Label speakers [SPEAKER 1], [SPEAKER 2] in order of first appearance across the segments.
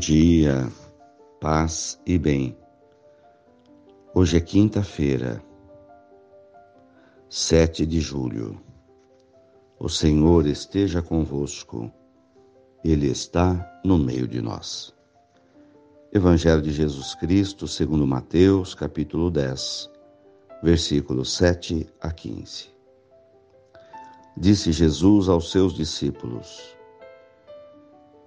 [SPEAKER 1] dia, paz e bem. Hoje é quinta-feira, 7 de julho. O Senhor esteja convosco, Ele está no meio de nós. Evangelho de Jesus Cristo, segundo Mateus, capítulo 10, versículos 7 a 15. Disse Jesus aos seus discípulos: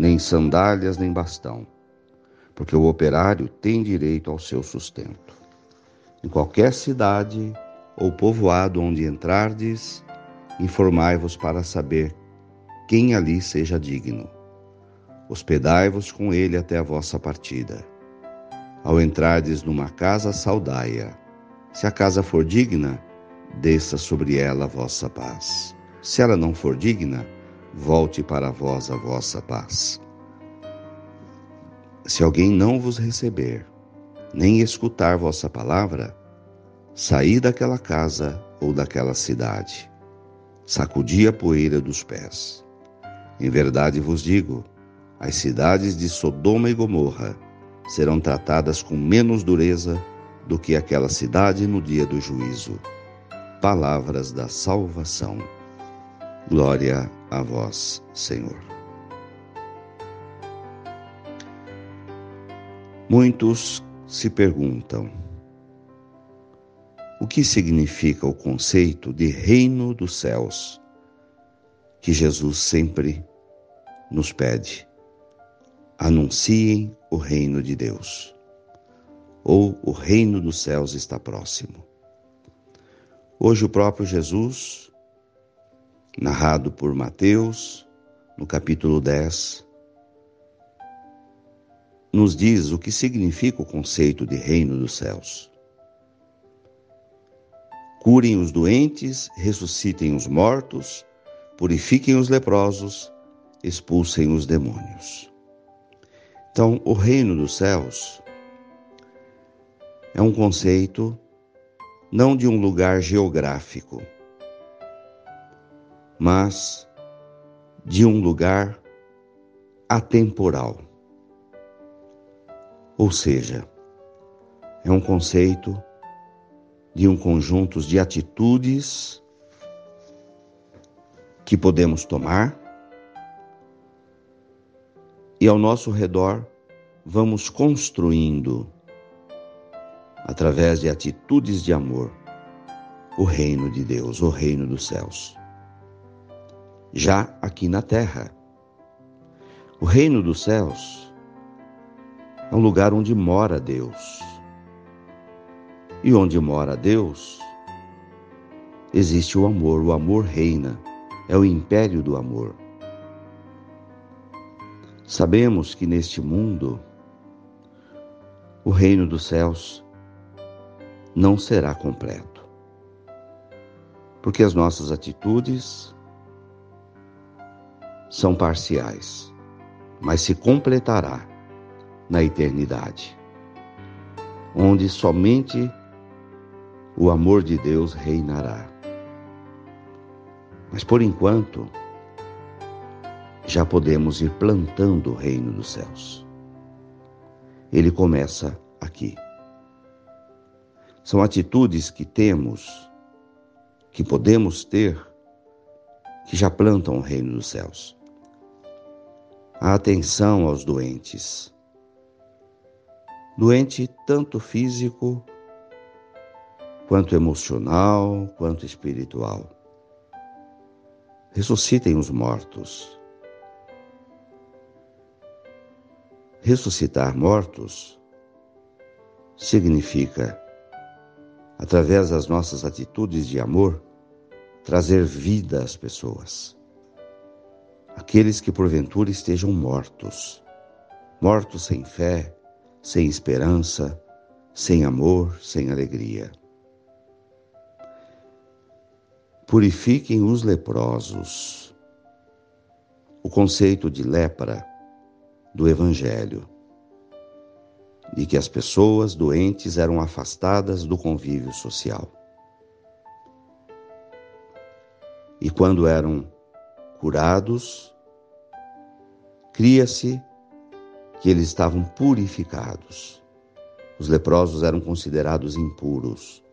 [SPEAKER 1] nem sandálias, nem bastão, porque o operário tem direito ao seu sustento. Em qualquer cidade ou povoado onde entrardes, informai-vos para saber quem ali seja digno. Hospedai-vos com ele até a vossa partida. Ao entrardes numa casa, saudai-a. Se a casa for digna, desça sobre ela a vossa paz. Se ela não for digna, volte para vós a vossa paz. Se alguém não vos receber, nem escutar vossa palavra, saí daquela casa ou daquela cidade. Sacudi a poeira dos pés. Em verdade vos digo: as cidades de Sodoma e Gomorra serão tratadas com menos dureza do que aquela cidade no dia do juízo palavras da salvação. Glória a vós, Senhor. Muitos se perguntam: o que significa o conceito de reino dos céus que Jesus sempre nos pede? Anunciem o reino de Deus, ou o reino dos céus está próximo. Hoje, o próprio Jesus, narrado por Mateus, no capítulo 10, nos diz o que significa o conceito de reino dos céus. Curem os doentes, ressuscitem os mortos, purifiquem os leprosos, expulsem os demônios. Então, o reino dos céus é um conceito não de um lugar geográfico, mas de um lugar atemporal. Ou seja, é um conceito de um conjunto de atitudes que podemos tomar e ao nosso redor vamos construindo através de atitudes de amor, o reino de Deus, o reino dos céus. Já aqui na terra, o reino dos céus é um lugar onde mora Deus. E onde mora Deus, existe o amor, o amor reina, é o império do amor. Sabemos que neste mundo, o reino dos céus não será completo. Porque as nossas atitudes são parciais, mas se completará na eternidade, onde somente o amor de Deus reinará. Mas por enquanto, já podemos ir plantando o reino dos céus. Ele começa aqui. São atitudes que temos, que podemos ter, que já plantam o reino dos céus. A atenção aos doentes. Doente tanto físico, quanto emocional, quanto espiritual. Ressuscitem os mortos. Ressuscitar mortos significa através das nossas atitudes de amor, trazer vida às pessoas. Aqueles que porventura estejam mortos, mortos sem fé, sem esperança, sem amor, sem alegria. Purifiquem os leprosos. O conceito de lepra do Evangelho, de que as pessoas doentes eram afastadas do convívio social. E quando eram curados, cria-se que eles estavam purificados. Os leprosos eram considerados impuros.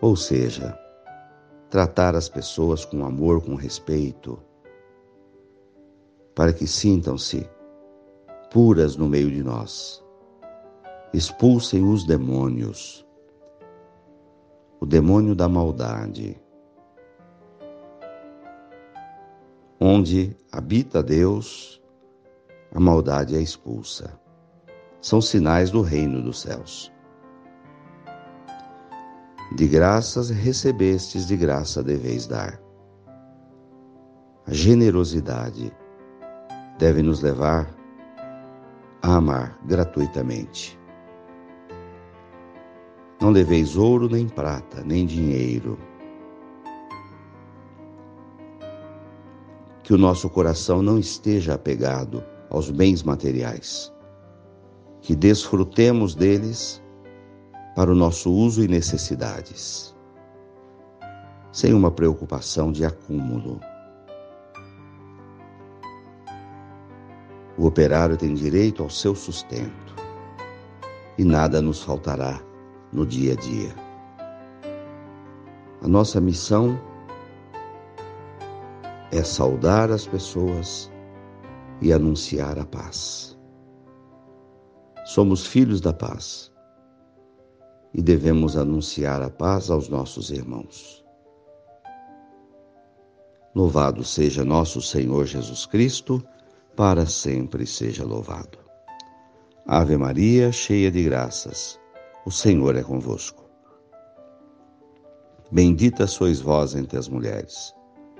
[SPEAKER 1] Ou seja, tratar as pessoas com amor, com respeito, para que sintam-se puras no meio de nós. Expulsem os demônios, o demônio da maldade. Onde habita Deus, a maldade é expulsa. São sinais do reino dos céus. De graças recebestes, de graça deveis dar. A generosidade deve nos levar a amar gratuitamente. Não deveis ouro, nem prata, nem dinheiro. Que o nosso coração não esteja apegado aos bens materiais, que desfrutemos deles para o nosso uso e necessidades, sem uma preocupação de acúmulo. O operário tem direito ao seu sustento e nada nos faltará no dia a dia. A nossa missão é saudar as pessoas e anunciar a paz. Somos filhos da paz e devemos anunciar a paz aos nossos irmãos. Louvado seja nosso Senhor Jesus Cristo, para sempre seja louvado. Ave Maria, cheia de graças, o Senhor é convosco. Bendita sois vós entre as mulheres,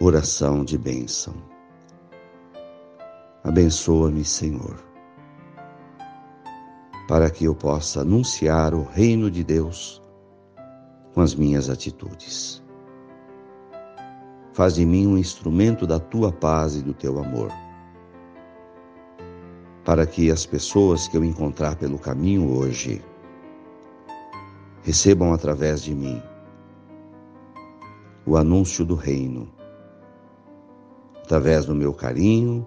[SPEAKER 1] Oração de bênção. Abençoa-me, Senhor, para que eu possa anunciar o reino de Deus com as minhas atitudes. Faz de mim um instrumento da tua paz e do teu amor, para que as pessoas que eu encontrar pelo caminho hoje recebam através de mim o anúncio do reino, através do meu carinho,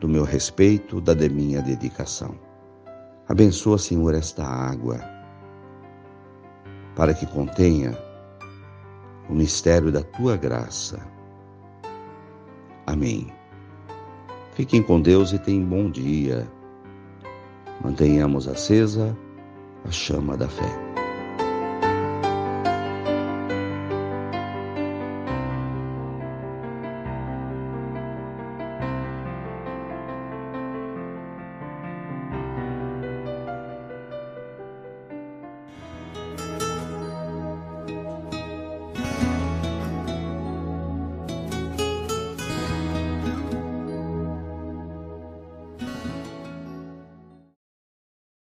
[SPEAKER 1] do meu respeito, da minha dedicação. Abençoa, Senhor, esta água, para que contenha o mistério da tua graça. Amém. Fiquem com Deus e tenham bom dia. Mantenhamos acesa a chama da fé.